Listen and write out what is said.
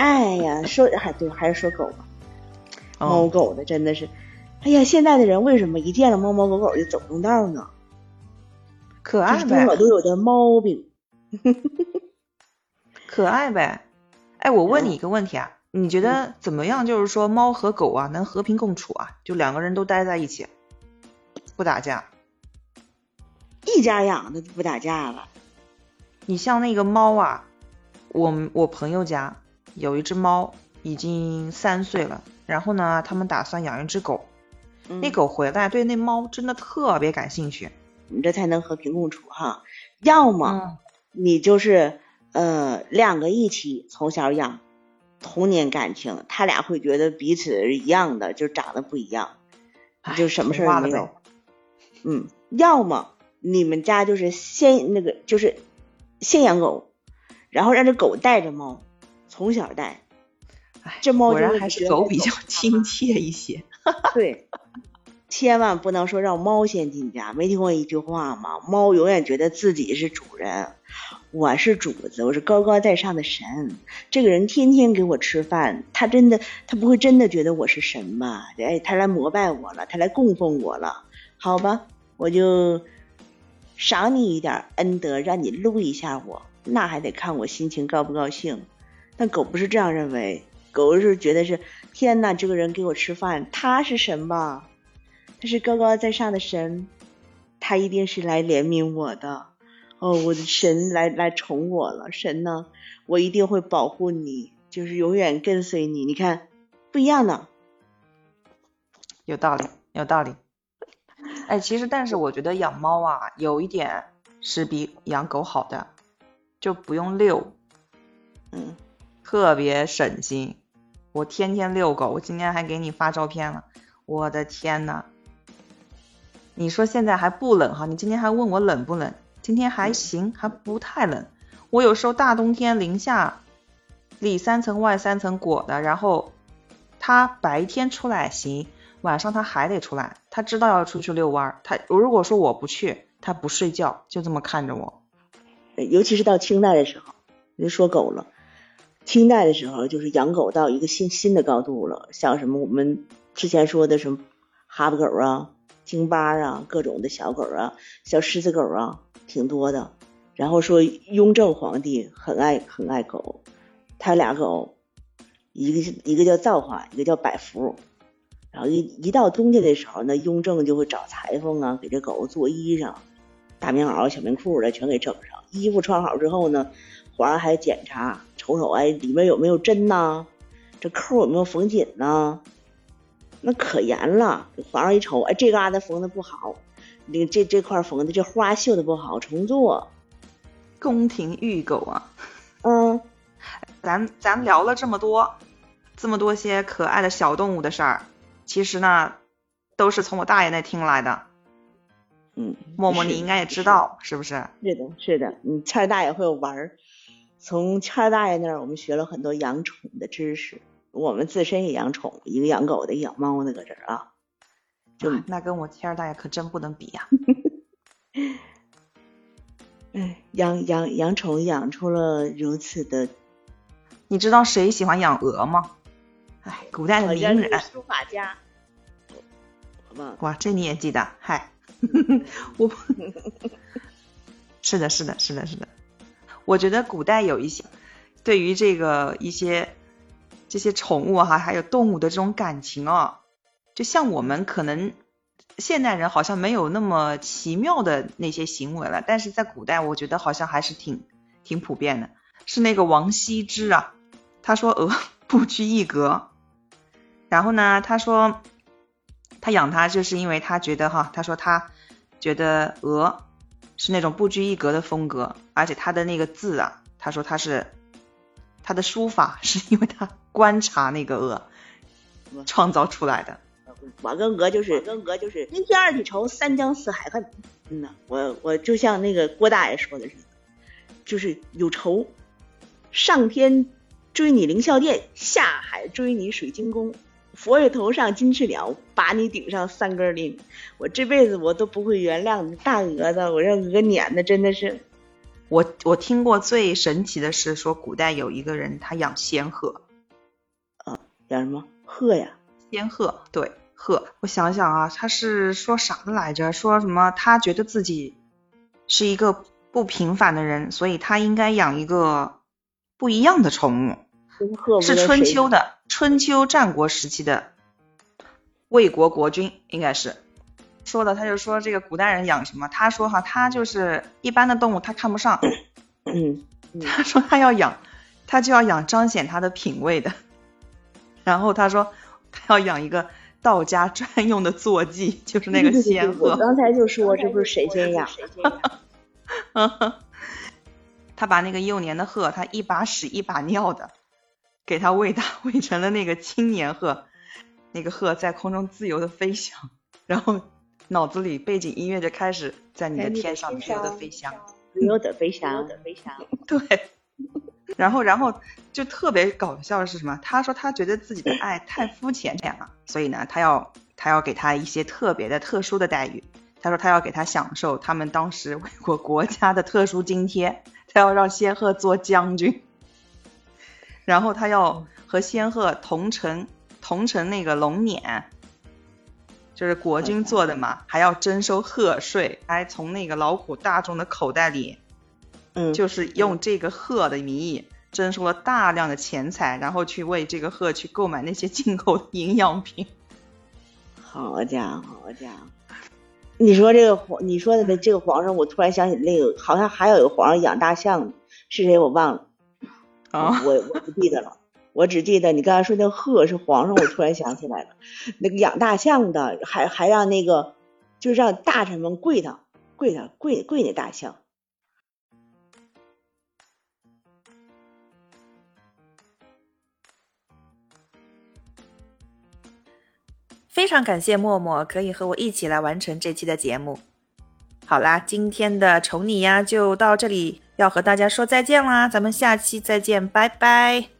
哎呀，说还对，还是说狗吧，哦猫狗的真的是，哎呀，现在的人为什么一见了猫猫狗狗就走不动道呢？可爱呗是多少，都有点毛病。可爱呗。哎，我问嗯你一个问题啊，你觉得怎么样？就是说猫和狗啊能和平共处啊？就两个人都待在一起，不打架。一家养的就不打架了，你像那个猫啊，我我朋友家有一只猫，已经三岁了，然后呢，他们打算养一只狗。嗯那狗回来对那猫真的特别感兴趣。你这才能和平共处哈。要么嗯，你就是呃两个一起从小养，童年感情，他俩会觉得彼此是一样的，就长得不一样，哎就什么事儿没有。嗯，要么你们家就是先那个就是先养狗，然后让这狗带着猫，从小带。哎，这猫就果然还是狗比较亲切一些。对，千万不能说让猫先进家。没听过一句话吗？猫永远觉得自己是主人，我是主子，我是高高在上的神。这个人天天给我吃饭，他真的，他不会真的觉得我是神吧？哎，他来膜拜我了，他来供奉我了，好吧，我就赏你一点恩德，让你撸一下我，那还得看我心情高不高兴。但狗不是这样认为，狗是觉得是天呐，这个人给我吃饭，他是神吧？他是高高在上的神，他一定是来怜悯我的。哦，我的神来来宠我了，神呢，我一定会保护你，就是永远跟随你。你看，不一样的。有道理，有道理。哎，其实但是我觉得养猫啊，有一点是比养狗好的，就不用遛，嗯，特别省心。我天天遛狗，我今天还给你发照片了，我的天呐！你说现在还不冷哈？你今天还问我冷不冷？今天还行，还不太冷。我有时候大冬天零下，里三层外三层裹的，然后他白天出来行，晚上他还得出来，他知道要出去遛弯儿。他如果说我不去，他不睡觉，就这么看着我。尤其是到清代的时候，人说狗了。清代的时候，就是养狗到一个新新的高度了，像什么我们之前说的什么哈巴狗啊、京巴啊，各种的小狗啊，小狮子狗啊，挺多的。然后说雍正皇帝很爱很爱狗，他俩狗，一个一个叫造化，一个叫百福。然后一一到冬天的时候呢，雍正就会找裁缝啊，给这狗做衣裳，大棉袄、小棉裤的全给整上。衣服穿好之后呢，皇上还检查，瞅瞅哎里面有没有针呐，这扣有没有缝紧呐？那可严了。皇上一瞅，哎这嘎达缝的不好，那个这这块缝的这花绣的不好，重做。宫廷御狗啊，嗯，咱咱聊了这么多，这么多些可爱的小动物的事儿，其实呢，都是从我大爷那听来的。嗯，默默，你应该也知道，是不是？是的，是的，你蔡大爷会玩儿。从谦儿大爷那儿，我们学了很多养宠的知识。我们自身也养宠，一个养狗的，养猫的，搁这儿啊。就啊那跟我谦儿大爷可真不能比呀、哎，养养养宠养出了如此的，你知道谁喜欢养鹅吗？哎，古代的好名人。书法家。哇，这你也记得？嗨 我不是的，是的，是的，是的。我觉得古代有一些对于这个一些这些宠物哈，还有动物的这种感情啊，就像我们可能现代人好像没有那么奇妙的那些行为了，但是在古代我觉得好像还是挺挺普遍的。是那个王羲之啊，他说鹅 不拘一格，然后呢，他说他养它就是因为他觉得哈，他说他觉得鹅是那种不拘一格的风格，而且他的那个字啊，他说他是他的书法 是因为他观察那个鹅创造出来的。我跟鹅就是，我跟鹅就是一天二里愁，三江四海恨。嗯呐，我我就像那个郭大爷说的似的，就是有仇，上天追你凌霄殿，下海追你水晶宫。佛爷头上金翅鸟，把你顶上三根钉。我这辈子我都不会原谅你大蛾子，我让鹅撵的真的是，我我听过最神奇的是说，古代有一个人他养仙鹤，啊，养什么鹤呀？仙鹤，对鹤。我想想啊，他是说啥的来着？说什么？他觉得自己是一个不平凡的人，所以他应该养一个不一样的宠物。是春秋的，春秋战国时期的魏国国君，应该是说的。他就说这个古代人养什么？他说哈，他就是一般的动物他看不上。嗯，他说他要养，他就要养彰显他的品味的。然后他说他要养一个道家专用的坐骑，就是那个 仙鹤。我刚才就说这不是谁 先养？他把那个幼年的鹤，他一把屎一把尿的。给它喂大，喂成了那个青年鹤，那个鹤在空中自由的飞翔，然后脑子里背景音乐就开始在你的天上自由的飞翔，自由的飞翔，飞翔。对，然后然后就特别搞笑的是什么？他说他觉得自己的爱太肤浅点了，所以呢，他要他要给他一些特别的特殊的待遇。他说他要给他享受他们当时为国国家的特殊津贴，他要让仙鹤做将军。然后他要和仙鹤同乘同乘那个龙辇，就是国君做的嘛，还要征收贺税，还从那个劳苦大众的口袋里，嗯，就是用这个鹤的名义征收了大量的钱财，然后去为这个鹤去购买那些进口的营养品。好家伙，好家伙！你说这个皇，你说的这个皇上，我突然想起那个，好像还有一个皇上养大象，是谁我忘了。啊，我我不记得了，我只记得你刚才说那鹤是皇上，我突然想起来了，那个养大象的还还让那个就是让大臣们跪他跪他跪跪那大象。非常感谢默默可以和我一起来完成这期的节目。好啦，今天的宠你呀就到这里。要和大家说再见啦，咱们下期再见，拜拜。